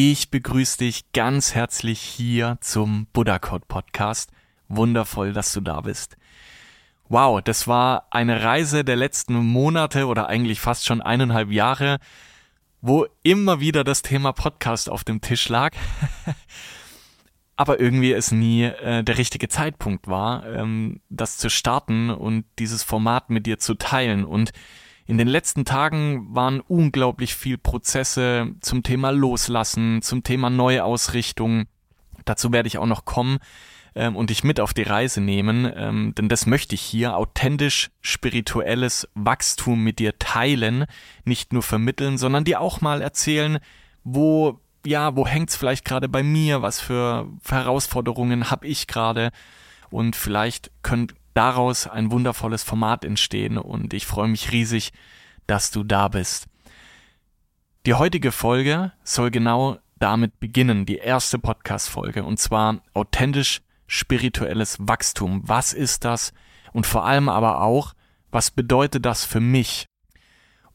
Ich begrüße dich ganz herzlich hier zum Buddha Code Podcast. Wundervoll, dass du da bist. Wow, das war eine Reise der letzten Monate oder eigentlich fast schon eineinhalb Jahre, wo immer wieder das Thema Podcast auf dem Tisch lag. Aber irgendwie es nie äh, der richtige Zeitpunkt war, ähm, das zu starten und dieses Format mit dir zu teilen. Und in den letzten Tagen waren unglaublich viel Prozesse zum Thema Loslassen, zum Thema Neuausrichtung. Dazu werde ich auch noch kommen ähm, und dich mit auf die Reise nehmen, ähm, denn das möchte ich hier authentisch spirituelles Wachstum mit dir teilen, nicht nur vermitteln, sondern dir auch mal erzählen, wo ja, wo hängt's vielleicht gerade bei mir, was für Herausforderungen habe ich gerade und vielleicht könnt daraus ein wundervolles Format entstehen und ich freue mich riesig, dass du da bist. Die heutige Folge soll genau damit beginnen, die erste Podcast-Folge, und zwar authentisch spirituelles Wachstum. Was ist das? Und vor allem aber auch, was bedeutet das für mich?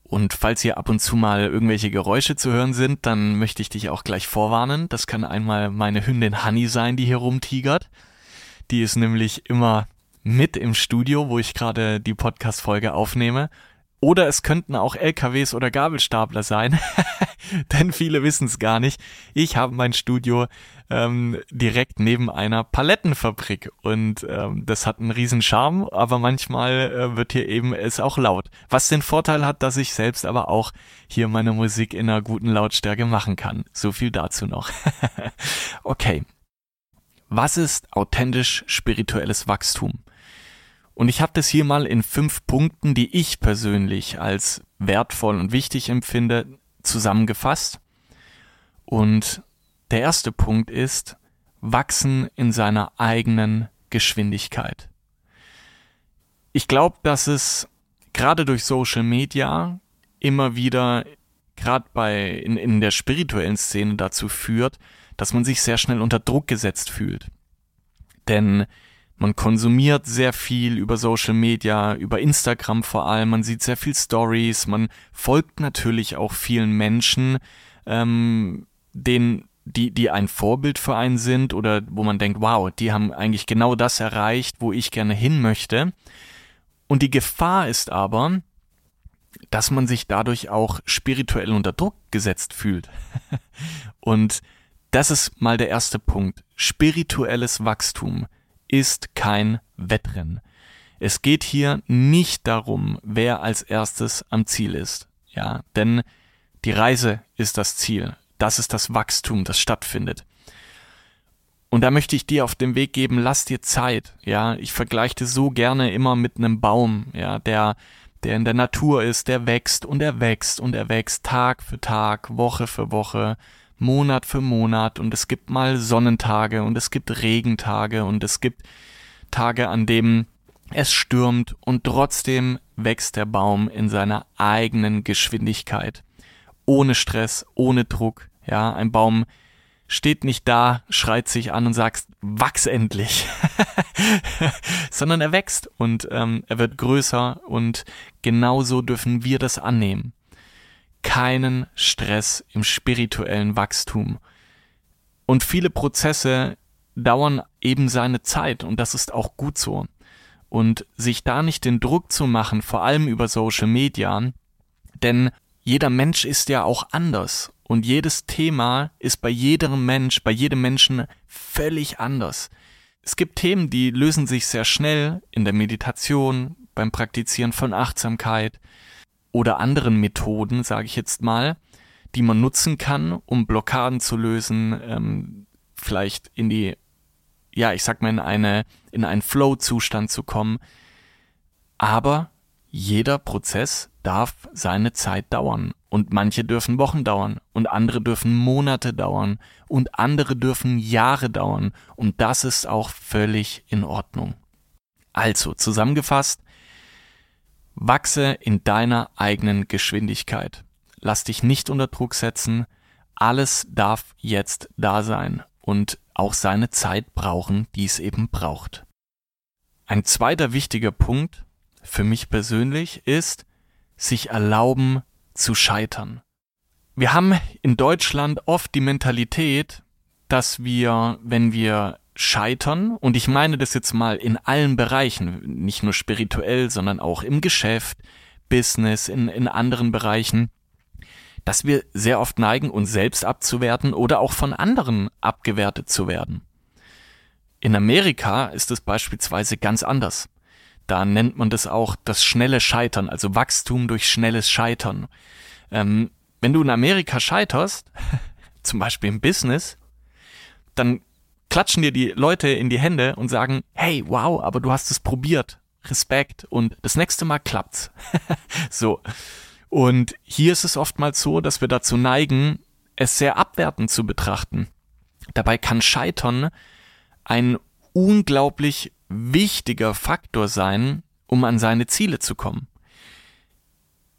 Und falls hier ab und zu mal irgendwelche Geräusche zu hören sind, dann möchte ich dich auch gleich vorwarnen. Das kann einmal meine Hündin Honey sein, die hier rumtigert. Die ist nämlich immer mit im Studio, wo ich gerade die Podcast-Folge aufnehme. Oder es könnten auch LKWs oder Gabelstapler sein, denn viele wissen es gar nicht. Ich habe mein Studio ähm, direkt neben einer Palettenfabrik und ähm, das hat einen riesen Charme, aber manchmal äh, wird hier eben es auch laut. Was den Vorteil hat, dass ich selbst aber auch hier meine Musik in einer guten Lautstärke machen kann. So viel dazu noch. okay. Was ist authentisch spirituelles Wachstum? Und ich habe das hier mal in fünf Punkten, die ich persönlich als wertvoll und wichtig empfinde, zusammengefasst. Und der erste Punkt ist, wachsen in seiner eigenen Geschwindigkeit. Ich glaube, dass es gerade durch Social Media immer wieder, gerade bei in, in der spirituellen Szene dazu führt, dass man sich sehr schnell unter Druck gesetzt fühlt. Denn man konsumiert sehr viel über Social Media, über Instagram vor allem, man sieht sehr viel Stories, man folgt natürlich auch vielen Menschen, ähm, denen, die, die ein Vorbild für einen sind oder wo man denkt, wow, die haben eigentlich genau das erreicht, wo ich gerne hin möchte. Und die Gefahr ist aber, dass man sich dadurch auch spirituell unter Druck gesetzt fühlt. Und das ist mal der erste Punkt. Spirituelles Wachstum ist kein Wettrennen. Es geht hier nicht darum, wer als erstes am Ziel ist. Ja, denn die Reise ist das Ziel. Das ist das Wachstum, das stattfindet. Und da möchte ich dir auf den Weg geben, lass dir Zeit. Ja, ich vergleiche das so gerne immer mit einem Baum, ja, der, der in der Natur ist, der wächst und er wächst und er wächst Tag für Tag, Woche für Woche, Monat für Monat und es gibt mal Sonnentage und es gibt Regentage und es gibt Tage, an denen es stürmt und trotzdem wächst der Baum in seiner eigenen Geschwindigkeit. Ohne Stress, ohne Druck. Ja, ein Baum steht nicht da, schreit sich an und sagt, wachs endlich, sondern er wächst und ähm, er wird größer und genauso dürfen wir das annehmen keinen Stress im spirituellen Wachstum. Und viele Prozesse dauern eben seine Zeit und das ist auch gut so. Und sich da nicht den Druck zu machen, vor allem über Social Media, denn jeder Mensch ist ja auch anders Und jedes Thema ist bei jedem Mensch, bei jedem Menschen völlig anders. Es gibt Themen, die lösen sich sehr schnell in der Meditation, beim Praktizieren von Achtsamkeit oder anderen Methoden, sage ich jetzt mal, die man nutzen kann, um Blockaden zu lösen, ähm, vielleicht in die, ja, ich sag mal, in eine, in einen Flow-Zustand zu kommen. Aber jeder Prozess darf seine Zeit dauern. Und manche dürfen Wochen dauern und andere dürfen Monate dauern und andere dürfen Jahre dauern. Und das ist auch völlig in Ordnung. Also, zusammengefasst, wachse in deiner eigenen Geschwindigkeit. Lass dich nicht unter Druck setzen. Alles darf jetzt da sein und auch seine Zeit brauchen, die es eben braucht. Ein zweiter wichtiger Punkt für mich persönlich ist, sich erlauben zu scheitern. Wir haben in Deutschland oft die Mentalität, dass wir, wenn wir scheitern, und ich meine das jetzt mal in allen Bereichen, nicht nur spirituell, sondern auch im Geschäft, Business, in, in anderen Bereichen, dass wir sehr oft neigen, uns selbst abzuwerten oder auch von anderen abgewertet zu werden. In Amerika ist es beispielsweise ganz anders. Da nennt man das auch das schnelle Scheitern, also Wachstum durch schnelles Scheitern. Ähm, wenn du in Amerika scheiterst, zum Beispiel im Business, dann klatschen dir die Leute in die Hände und sagen, hey, wow, aber du hast es probiert. Respekt und das nächste Mal klappt's. so. Und hier ist es oftmals so, dass wir dazu neigen, es sehr abwertend zu betrachten. Dabei kann Scheitern ein unglaublich wichtiger Faktor sein, um an seine Ziele zu kommen.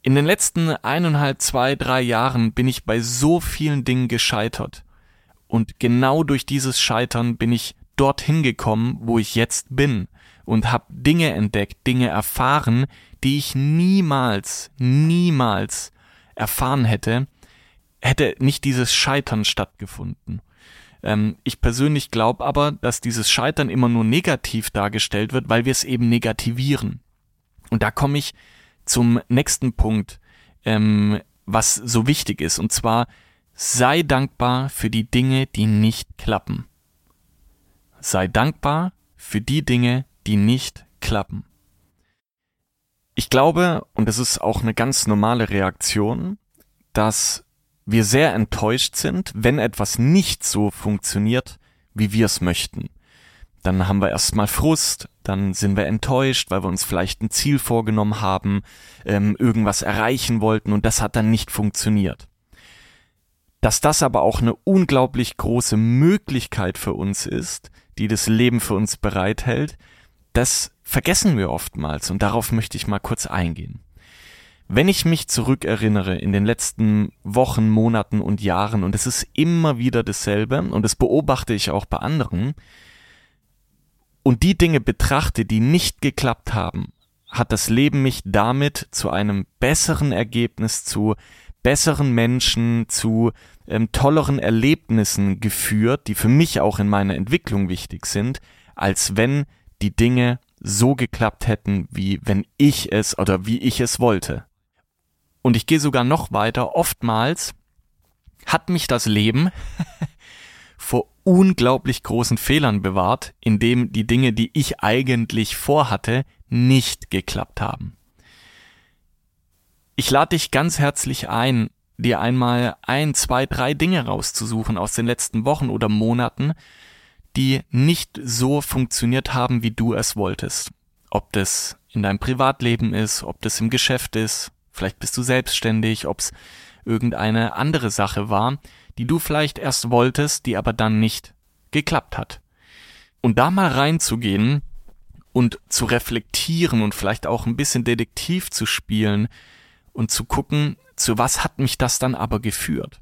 In den letzten eineinhalb, zwei, drei Jahren bin ich bei so vielen Dingen gescheitert. Und genau durch dieses Scheitern bin ich dorthin gekommen, wo ich jetzt bin und habe Dinge entdeckt, Dinge erfahren, die ich niemals, niemals erfahren hätte, hätte nicht dieses Scheitern stattgefunden. Ähm, ich persönlich glaube aber, dass dieses Scheitern immer nur negativ dargestellt wird, weil wir es eben negativieren. Und da komme ich zum nächsten Punkt, ähm, was so wichtig ist, und zwar sei dankbar für die Dinge, die nicht klappen. Sei dankbar für die Dinge, die nicht klappen. Ich glaube, und es ist auch eine ganz normale Reaktion, dass wir sehr enttäuscht sind, wenn etwas nicht so funktioniert, wie wir es möchten. Dann haben wir erstmal Frust, dann sind wir enttäuscht, weil wir uns vielleicht ein Ziel vorgenommen haben, ähm, irgendwas erreichen wollten und das hat dann nicht funktioniert. Dass das aber auch eine unglaublich große Möglichkeit für uns ist, die das Leben für uns bereithält, das vergessen wir oftmals und darauf möchte ich mal kurz eingehen. Wenn ich mich zurückerinnere in den letzten Wochen, Monaten und Jahren, und es ist immer wieder dasselbe, und das beobachte ich auch bei anderen, und die Dinge betrachte, die nicht geklappt haben, hat das Leben mich damit zu einem besseren Ergebnis, zu besseren Menschen, zu ähm, tolleren Erlebnissen geführt, die für mich auch in meiner Entwicklung wichtig sind, als wenn die Dinge so geklappt hätten, wie wenn ich es oder wie ich es wollte. Und ich gehe sogar noch weiter. Oftmals hat mich das Leben vor unglaublich großen Fehlern bewahrt, indem die Dinge, die ich eigentlich vorhatte, nicht geklappt haben. Ich lade dich ganz herzlich ein, dir einmal ein, zwei, drei Dinge rauszusuchen aus den letzten Wochen oder Monaten, die nicht so funktioniert haben, wie du es wolltest. Ob das in deinem Privatleben ist, ob das im Geschäft ist, Vielleicht bist du selbstständig, ob es irgendeine andere Sache war, die du vielleicht erst wolltest, die aber dann nicht geklappt hat. Und da mal reinzugehen und zu reflektieren und vielleicht auch ein bisschen Detektiv zu spielen und zu gucken, zu was hat mich das dann aber geführt.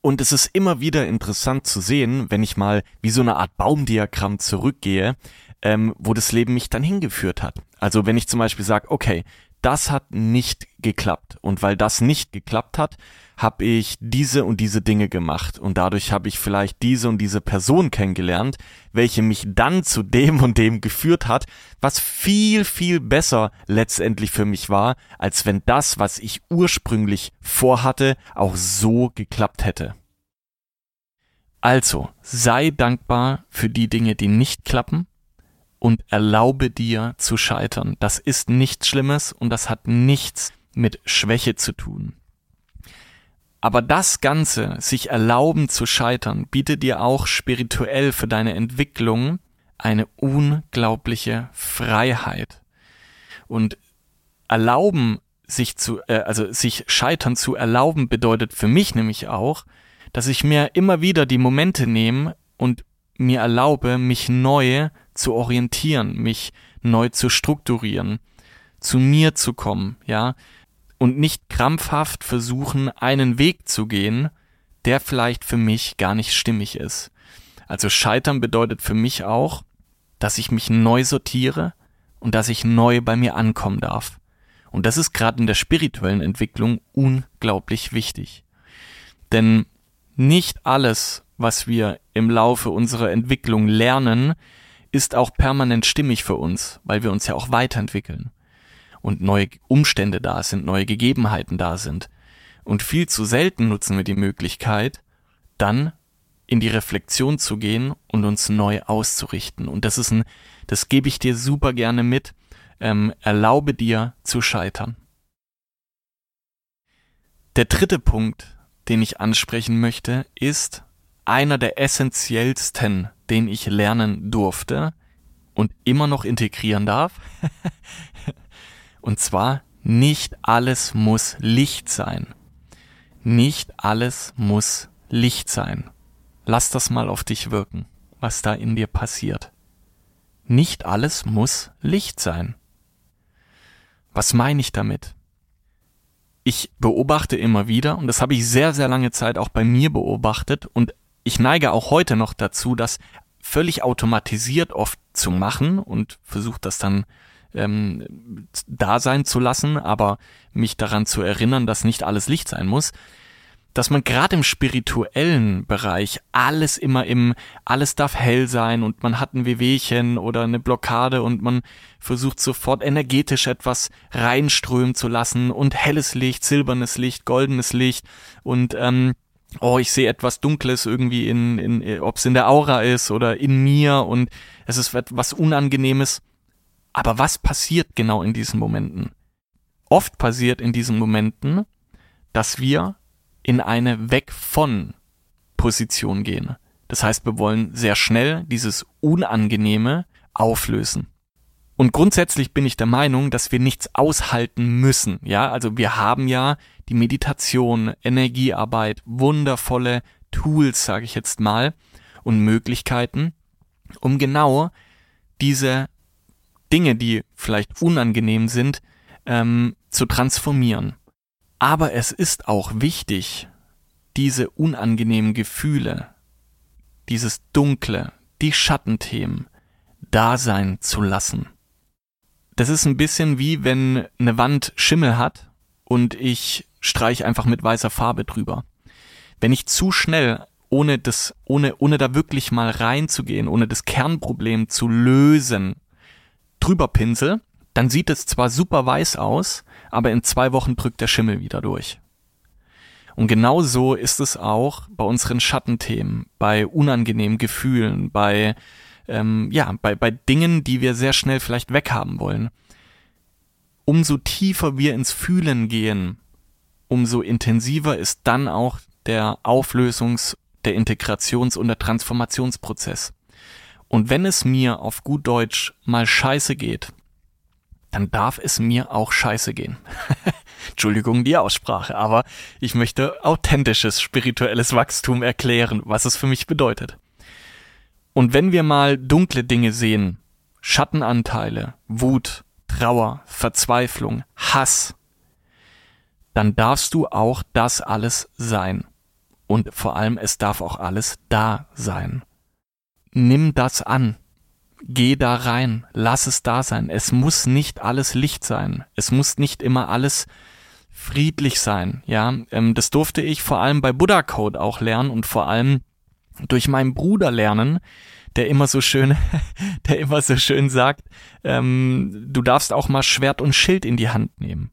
Und es ist immer wieder interessant zu sehen, wenn ich mal wie so eine Art Baumdiagramm zurückgehe, ähm, wo das Leben mich dann hingeführt hat. Also wenn ich zum Beispiel sage, okay, das hat nicht geklappt. Und weil das nicht geklappt hat, habe ich diese und diese Dinge gemacht. Und dadurch habe ich vielleicht diese und diese Person kennengelernt, welche mich dann zu dem und dem geführt hat, was viel, viel besser letztendlich für mich war, als wenn das, was ich ursprünglich vorhatte, auch so geklappt hätte. Also, sei dankbar für die Dinge, die nicht klappen und erlaube dir zu scheitern. Das ist nichts Schlimmes und das hat nichts mit Schwäche zu tun. Aber das Ganze, sich erlauben zu scheitern, bietet dir auch spirituell für deine Entwicklung eine unglaubliche Freiheit. Und erlauben, sich zu, äh, also sich scheitern zu erlauben, bedeutet für mich nämlich auch, dass ich mir immer wieder die Momente nehme und mir erlaube, mich neu zu orientieren, mich neu zu strukturieren, zu mir zu kommen, ja, und nicht krampfhaft versuchen, einen Weg zu gehen, der vielleicht für mich gar nicht stimmig ist. Also scheitern bedeutet für mich auch, dass ich mich neu sortiere und dass ich neu bei mir ankommen darf. Und das ist gerade in der spirituellen Entwicklung unglaublich wichtig. Denn nicht alles, was wir im Laufe unserer Entwicklung lernen, ist auch permanent stimmig für uns, weil wir uns ja auch weiterentwickeln und neue Umstände da sind, neue Gegebenheiten da sind. Und viel zu selten nutzen wir die Möglichkeit, dann in die Reflexion zu gehen und uns neu auszurichten. Und das ist ein, das gebe ich dir super gerne mit. Ähm, erlaube dir zu scheitern. Der dritte Punkt, den ich ansprechen möchte, ist einer der essentiellsten, den ich lernen durfte und immer noch integrieren darf. und zwar, nicht alles muss Licht sein. Nicht alles muss Licht sein. Lass das mal auf dich wirken, was da in dir passiert. Nicht alles muss Licht sein. Was meine ich damit? ich beobachte immer wieder, und das habe ich sehr, sehr lange Zeit auch bei mir beobachtet, und ich neige auch heute noch dazu, das völlig automatisiert oft zu machen und versuche das dann ähm, da sein zu lassen, aber mich daran zu erinnern, dass nicht alles Licht sein muss. Dass man gerade im spirituellen Bereich alles immer im, alles darf hell sein und man hat ein Wehwehchen oder eine Blockade und man versucht sofort energetisch etwas reinströmen zu lassen und helles Licht, silbernes Licht, goldenes Licht und ähm, oh, ich sehe etwas Dunkles irgendwie in, in ob es in der Aura ist oder in mir und es ist etwas Unangenehmes. Aber was passiert genau in diesen Momenten? Oft passiert in diesen Momenten, dass wir in eine Weg von Position gehen. Das heißt, wir wollen sehr schnell dieses Unangenehme auflösen. Und grundsätzlich bin ich der Meinung, dass wir nichts aushalten müssen. Ja, also wir haben ja die Meditation, Energiearbeit, wundervolle Tools, sage ich jetzt mal, und Möglichkeiten, um genau diese Dinge, die vielleicht unangenehm sind, ähm, zu transformieren. Aber es ist auch wichtig, diese unangenehmen Gefühle, dieses Dunkle, die Schattenthemen da sein zu lassen. Das ist ein bisschen wie wenn eine Wand Schimmel hat und ich streich einfach mit weißer Farbe drüber. Wenn ich zu schnell ohne das, ohne, ohne da wirklich mal reinzugehen, ohne das Kernproblem zu lösen, drüber pinsel, dann sieht es zwar super weiß aus, aber in zwei Wochen drückt der Schimmel wieder durch. Und genau so ist es auch bei unseren Schattenthemen, bei unangenehmen Gefühlen, bei ähm, ja, bei, bei Dingen, die wir sehr schnell vielleicht weghaben wollen. Umso tiefer wir ins Fühlen gehen, umso intensiver ist dann auch der Auflösungs-, der Integrations- und der Transformationsprozess. Und wenn es mir auf gut Deutsch mal scheiße geht, dann darf es mir auch scheiße gehen. Entschuldigung die Aussprache, aber ich möchte authentisches spirituelles Wachstum erklären, was es für mich bedeutet. Und wenn wir mal dunkle Dinge sehen, Schattenanteile, Wut, Trauer, Verzweiflung, Hass, dann darfst du auch das alles sein. Und vor allem, es darf auch alles da sein. Nimm das an, Geh da rein, lass es da sein. Es muss nicht alles Licht sein. Es muss nicht immer alles friedlich sein. Ja, ähm, das durfte ich vor allem bei Buddha Code auch lernen und vor allem durch meinen Bruder lernen, der immer so schön, der immer so schön sagt, ähm, du darfst auch mal Schwert und Schild in die Hand nehmen.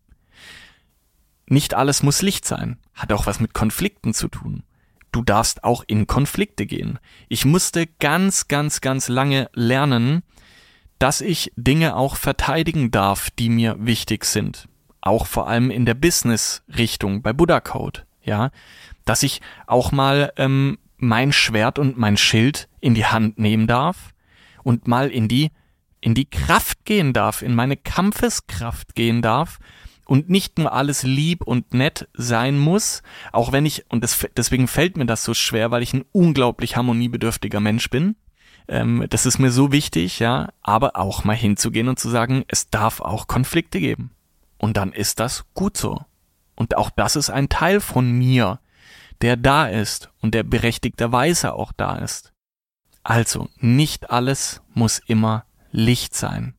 Nicht alles muss Licht sein. Hat auch was mit Konflikten zu tun. Du darfst auch in Konflikte gehen. Ich musste ganz, ganz, ganz lange lernen, dass ich Dinge auch verteidigen darf, die mir wichtig sind. Auch vor allem in der Business-Richtung bei Buddha Code. Ja, dass ich auch mal ähm, mein Schwert und mein Schild in die Hand nehmen darf und mal in die in die Kraft gehen darf, in meine Kampfeskraft gehen darf und nicht nur alles lieb und nett sein muss, auch wenn ich, und das, deswegen fällt mir das so schwer, weil ich ein unglaublich harmoniebedürftiger Mensch bin. Ähm, das ist mir so wichtig, ja, aber auch mal hinzugehen und zu sagen, es darf auch Konflikte geben. Und dann ist das gut so. Und auch das ist ein Teil von mir, der da ist und der berechtigterweise auch da ist. Also, nicht alles muss immer Licht sein.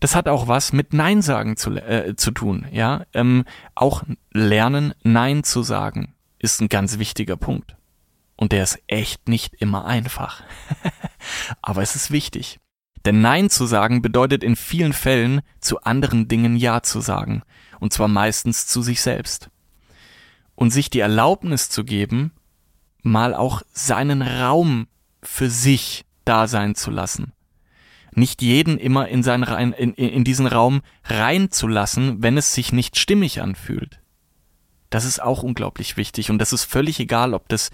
Das hat auch was mit Nein sagen zu, äh, zu tun, ja. Ähm, auch lernen, Nein zu sagen, ist ein ganz wichtiger Punkt. Und der ist echt nicht immer einfach. Aber es ist wichtig. Denn Nein zu sagen bedeutet in vielen Fällen zu anderen Dingen Ja zu sagen. Und zwar meistens zu sich selbst. Und sich die Erlaubnis zu geben, mal auch seinen Raum für sich da sein zu lassen nicht jeden immer in, seinen in, in diesen Raum reinzulassen, wenn es sich nicht stimmig anfühlt. Das ist auch unglaublich wichtig und das ist völlig egal, ob das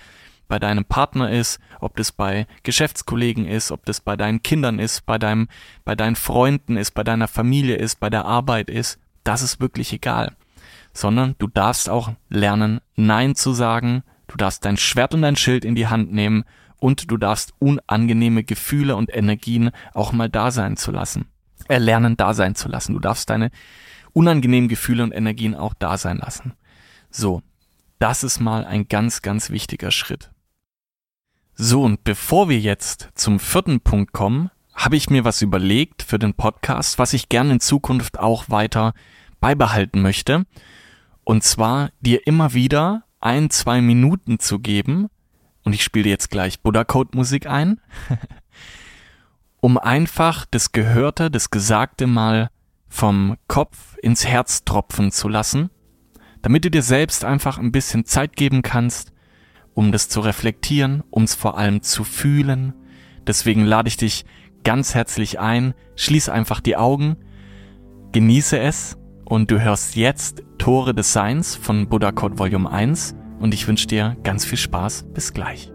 bei deinem Partner ist, ob das bei Geschäftskollegen ist, ob das bei deinen Kindern ist, bei deinem, bei deinen Freunden ist, bei deiner Familie ist, bei der Arbeit ist. Das ist wirklich egal. Sondern du darfst auch lernen, Nein zu sagen. Du darfst dein Schwert und dein Schild in die Hand nehmen und du darfst unangenehme Gefühle und Energien auch mal da sein zu lassen. Erlernen da sein zu lassen. Du darfst deine unangenehmen Gefühle und Energien auch da sein lassen. So, das ist mal ein ganz, ganz wichtiger Schritt. So, und bevor wir jetzt zum vierten Punkt kommen, habe ich mir was überlegt für den Podcast, was ich gerne in Zukunft auch weiter beibehalten möchte. Und zwar dir immer wieder ein, zwei Minuten zu geben, und ich spiele jetzt gleich Buddha Code Musik ein, um einfach das Gehörte, das Gesagte mal vom Kopf ins Herz tropfen zu lassen, damit du dir selbst einfach ein bisschen Zeit geben kannst, um das zu reflektieren, um es vor allem zu fühlen. Deswegen lade ich dich ganz herzlich ein, schließ einfach die Augen, genieße es und du hörst jetzt Tore des Seins von Buddha Code Volume 1 und ich wünsche dir ganz viel Spaß. Bis gleich.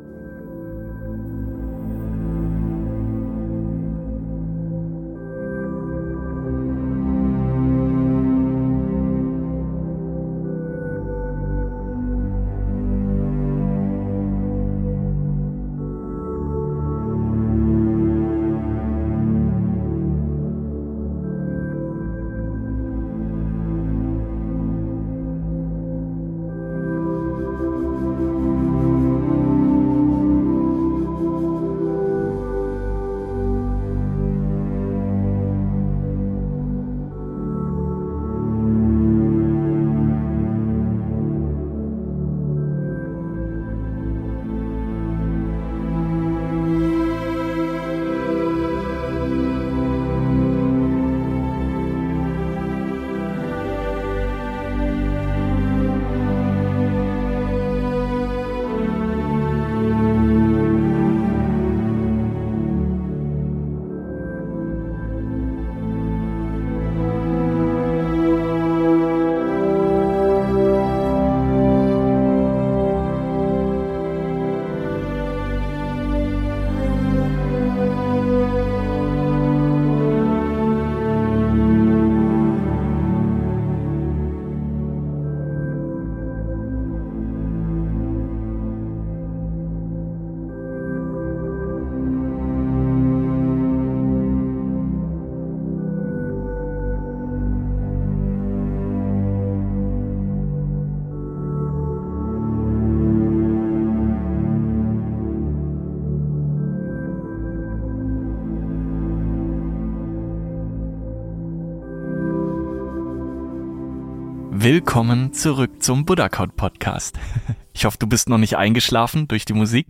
Willkommen zurück zum Buddha Code Podcast. Ich hoffe, du bist noch nicht eingeschlafen durch die Musik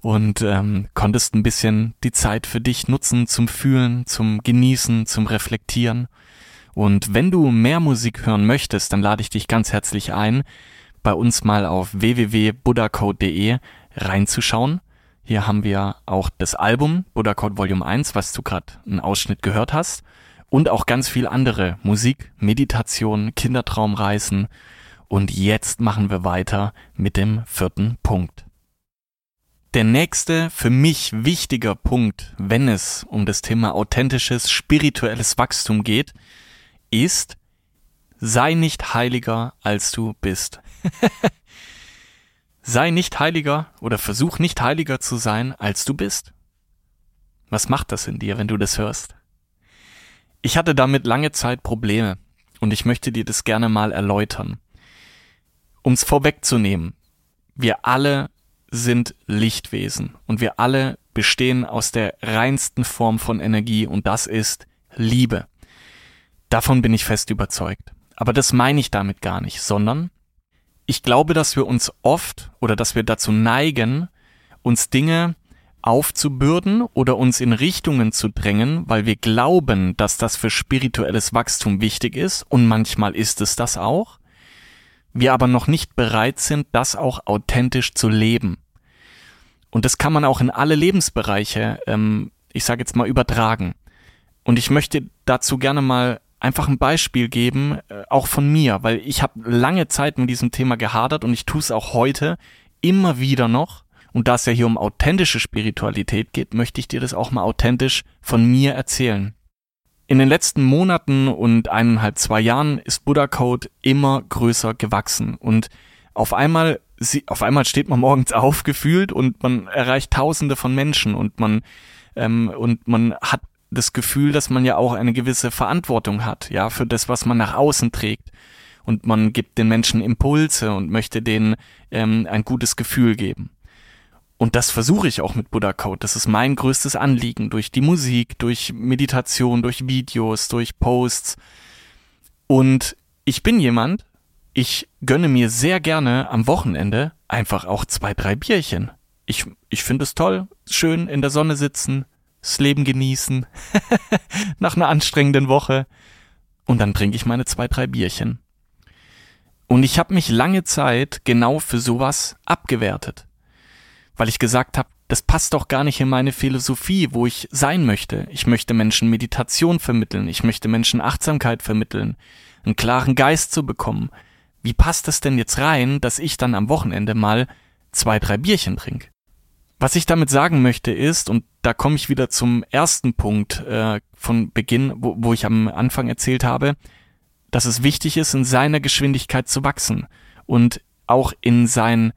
und ähm, konntest ein bisschen die Zeit für dich nutzen zum Fühlen, zum Genießen, zum Reflektieren. Und wenn du mehr Musik hören möchtest, dann lade ich dich ganz herzlich ein, bei uns mal auf www.buddhacode.de reinzuschauen. Hier haben wir auch das Album Buddha Code Volume 1, was du gerade einen Ausschnitt gehört hast und auch ganz viel andere Musik, Meditation, Kindertraumreisen. Und jetzt machen wir weiter mit dem vierten Punkt. Der nächste für mich wichtiger Punkt, wenn es um das Thema authentisches spirituelles Wachstum geht, ist, sei nicht heiliger, als du bist. sei nicht heiliger oder versuch nicht heiliger zu sein, als du bist. Was macht das in dir, wenn du das hörst? Ich hatte damit lange Zeit Probleme und ich möchte dir das gerne mal erläutern. Um's vorwegzunehmen, wir alle sind Lichtwesen und wir alle bestehen aus der reinsten Form von Energie und das ist Liebe. Davon bin ich fest überzeugt. Aber das meine ich damit gar nicht, sondern ich glaube, dass wir uns oft oder dass wir dazu neigen, uns Dinge aufzubürden oder uns in Richtungen zu drängen, weil wir glauben, dass das für spirituelles Wachstum wichtig ist und manchmal ist es das auch, wir aber noch nicht bereit sind, das auch authentisch zu leben. Und das kann man auch in alle Lebensbereiche, ähm, ich sage jetzt mal, übertragen. Und ich möchte dazu gerne mal einfach ein Beispiel geben, äh, auch von mir, weil ich habe lange Zeit mit diesem Thema gehadert und ich tue es auch heute immer wieder noch und da es ja hier um authentische Spiritualität geht, möchte ich dir das auch mal authentisch von mir erzählen. In den letzten Monaten und eineinhalb, zwei Jahren ist Buddha Code immer größer gewachsen und auf einmal, auf einmal steht man morgens aufgefühlt und man erreicht Tausende von Menschen und man ähm, und man hat das Gefühl, dass man ja auch eine gewisse Verantwortung hat, ja, für das, was man nach außen trägt. Und man gibt den Menschen Impulse und möchte denen ähm, ein gutes Gefühl geben. Und das versuche ich auch mit Buddha Code. Das ist mein größtes Anliegen durch die Musik, durch Meditation, durch Videos, durch Posts. Und ich bin jemand, ich gönne mir sehr gerne am Wochenende einfach auch zwei, drei Bierchen. Ich, ich finde es toll, schön in der Sonne sitzen, das Leben genießen, nach einer anstrengenden Woche. Und dann trinke ich meine zwei, drei Bierchen. Und ich habe mich lange Zeit genau für sowas abgewertet weil ich gesagt habe, das passt doch gar nicht in meine Philosophie, wo ich sein möchte. Ich möchte Menschen Meditation vermitteln, ich möchte Menschen Achtsamkeit vermitteln, einen klaren Geist zu bekommen. Wie passt das denn jetzt rein, dass ich dann am Wochenende mal zwei, drei Bierchen trinke? Was ich damit sagen möchte ist, und da komme ich wieder zum ersten Punkt äh, von Beginn, wo, wo ich am Anfang erzählt habe, dass es wichtig ist, in seiner Geschwindigkeit zu wachsen und auch in sein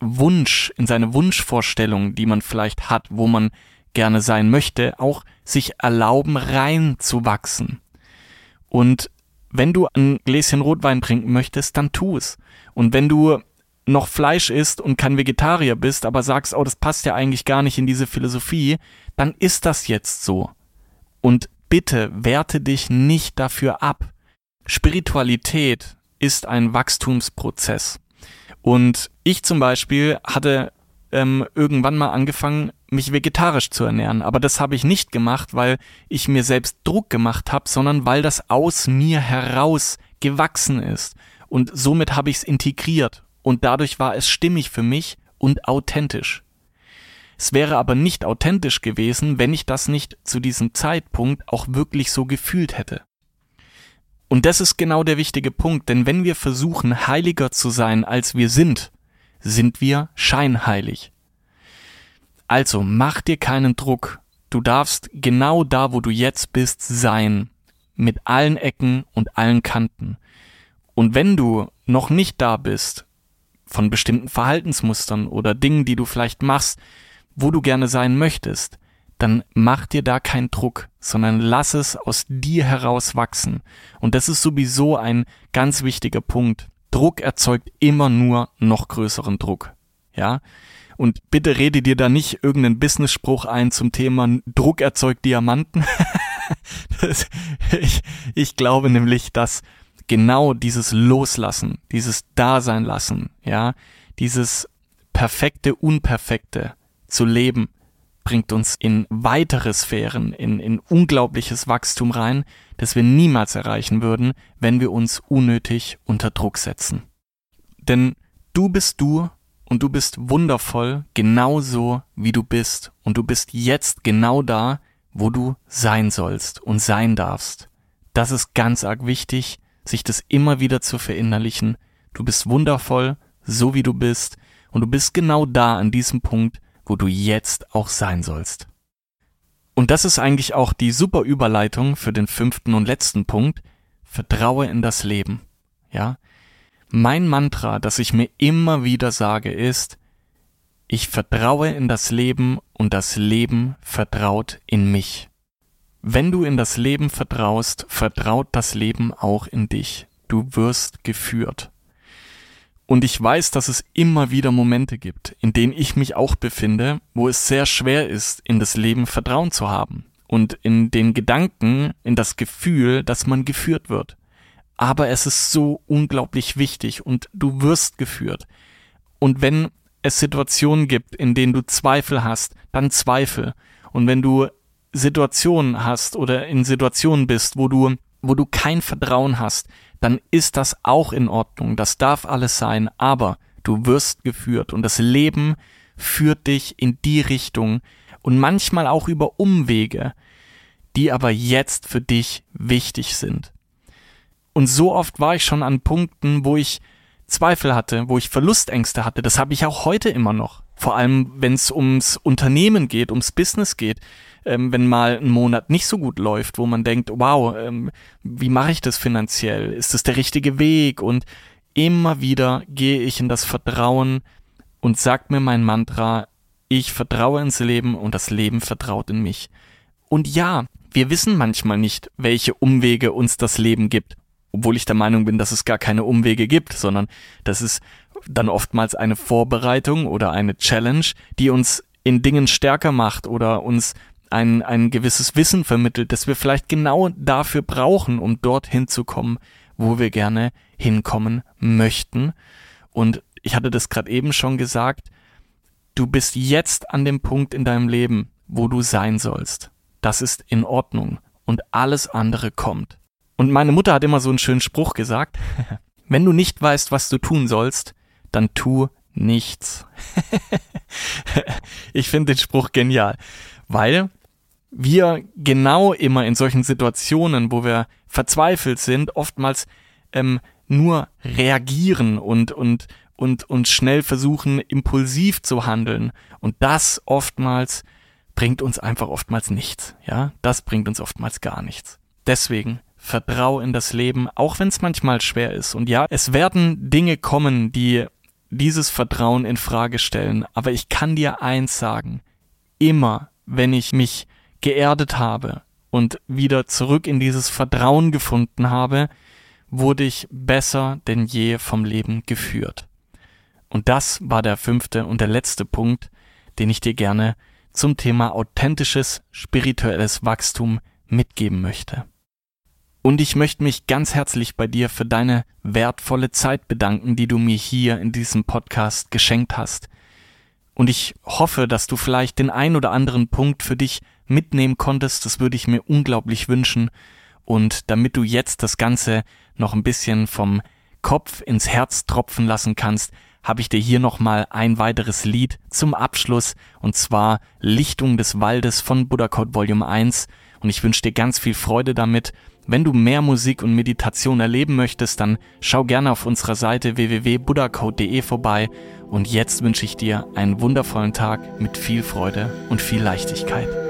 Wunsch, in seine Wunschvorstellung, die man vielleicht hat, wo man gerne sein möchte, auch sich erlauben, reinzuwachsen. Und wenn du ein Gläschen Rotwein trinken möchtest, dann tu es. Und wenn du noch Fleisch isst und kein Vegetarier bist, aber sagst, oh, das passt ja eigentlich gar nicht in diese Philosophie, dann ist das jetzt so. Und bitte werte dich nicht dafür ab. Spiritualität ist ein Wachstumsprozess. Und ich zum Beispiel hatte ähm, irgendwann mal angefangen, mich vegetarisch zu ernähren. Aber das habe ich nicht gemacht, weil ich mir selbst Druck gemacht habe, sondern weil das aus mir heraus gewachsen ist. Und somit habe ich es integriert. Und dadurch war es stimmig für mich und authentisch. Es wäre aber nicht authentisch gewesen, wenn ich das nicht zu diesem Zeitpunkt auch wirklich so gefühlt hätte. Und das ist genau der wichtige Punkt, denn wenn wir versuchen, heiliger zu sein, als wir sind, sind wir scheinheilig. Also mach dir keinen Druck. Du darfst genau da, wo du jetzt bist, sein. Mit allen Ecken und allen Kanten. Und wenn du noch nicht da bist, von bestimmten Verhaltensmustern oder Dingen, die du vielleicht machst, wo du gerne sein möchtest, dann mach dir da keinen Druck, sondern lass es aus dir heraus wachsen. Und das ist sowieso ein ganz wichtiger Punkt. Druck erzeugt immer nur noch größeren Druck. Ja? Und bitte rede dir da nicht irgendeinen Business-Spruch ein zum Thema Druck erzeugt Diamanten. das, ich, ich glaube nämlich, dass genau dieses Loslassen, dieses Dasein lassen, ja, dieses perfekte Unperfekte zu leben, bringt uns in weitere Sphären, in, in unglaubliches Wachstum rein, das wir niemals erreichen würden, wenn wir uns unnötig unter Druck setzen. Denn du bist du und du bist wundervoll, genauso wie du bist. Und du bist jetzt genau da, wo du sein sollst und sein darfst. Das ist ganz arg wichtig, sich das immer wieder zu verinnerlichen. Du bist wundervoll, so wie du bist, und du bist genau da an diesem Punkt, wo du jetzt auch sein sollst. Und das ist eigentlich auch die super Überleitung für den fünften und letzten Punkt. Vertraue in das Leben. Ja? Mein Mantra, das ich mir immer wieder sage, ist, ich vertraue in das Leben und das Leben vertraut in mich. Wenn du in das Leben vertraust, vertraut das Leben auch in dich. Du wirst geführt. Und ich weiß, dass es immer wieder Momente gibt, in denen ich mich auch befinde, wo es sehr schwer ist, in das Leben Vertrauen zu haben. Und in den Gedanken, in das Gefühl, dass man geführt wird. Aber es ist so unglaublich wichtig und du wirst geführt. Und wenn es Situationen gibt, in denen du Zweifel hast, dann Zweifel. Und wenn du Situationen hast oder in Situationen bist, wo du, wo du kein Vertrauen hast, dann ist das auch in Ordnung. Das darf alles sein, aber du wirst geführt und das Leben führt dich in die Richtung und manchmal auch über Umwege, die aber jetzt für dich wichtig sind. Und so oft war ich schon an Punkten, wo ich Zweifel hatte, wo ich Verlustängste hatte. Das habe ich auch heute immer noch. Vor allem, wenn es ums Unternehmen geht, ums Business geht ähm, wenn mal ein Monat nicht so gut läuft, wo man denkt, wow, ähm, wie mache ich das finanziell? Ist das der richtige Weg? Und immer wieder gehe ich in das Vertrauen und sag mir mein Mantra, ich vertraue ins Leben und das Leben vertraut in mich. Und ja, wir wissen manchmal nicht, welche Umwege uns das Leben gibt, obwohl ich der Meinung bin, dass es gar keine Umwege gibt, sondern das ist dann oftmals eine Vorbereitung oder eine Challenge, die uns in Dingen stärker macht oder uns ein, ein gewisses Wissen vermittelt, das wir vielleicht genau dafür brauchen, um dorthin zu kommen, wo wir gerne hinkommen möchten. Und ich hatte das gerade eben schon gesagt, du bist jetzt an dem Punkt in deinem Leben, wo du sein sollst. Das ist in Ordnung und alles andere kommt. Und meine Mutter hat immer so einen schönen Spruch gesagt, wenn du nicht weißt, was du tun sollst, dann tu nichts. ich finde den Spruch genial, weil wir genau immer in solchen Situationen, wo wir verzweifelt sind, oftmals ähm, nur reagieren und, und, und, und schnell versuchen, impulsiv zu handeln. Und das oftmals bringt uns einfach oftmals nichts. Ja, das bringt uns oftmals gar nichts. Deswegen vertrau in das Leben, auch wenn es manchmal schwer ist. Und ja, es werden Dinge kommen, die dieses Vertrauen in Frage stellen. Aber ich kann dir eins sagen. Immer, wenn ich mich geerdet habe und wieder zurück in dieses Vertrauen gefunden habe, wurde ich besser denn je vom Leben geführt. Und das war der fünfte und der letzte Punkt, den ich dir gerne zum Thema authentisches spirituelles Wachstum mitgeben möchte. Und ich möchte mich ganz herzlich bei dir für deine wertvolle Zeit bedanken, die du mir hier in diesem Podcast geschenkt hast. Und ich hoffe, dass du vielleicht den ein oder anderen Punkt für dich mitnehmen konntest. Das würde ich mir unglaublich wünschen. Und damit du jetzt das Ganze noch ein bisschen vom Kopf ins Herz tropfen lassen kannst, habe ich dir hier nochmal ein weiteres Lied zum Abschluss und zwar Lichtung des Waldes von Buddha Code Volume 1 und ich wünsche dir ganz viel Freude damit. Wenn du mehr Musik und Meditation erleben möchtest, dann schau gerne auf unserer Seite www.buddhacode.de vorbei und jetzt wünsche ich dir einen wundervollen Tag mit viel Freude und viel Leichtigkeit.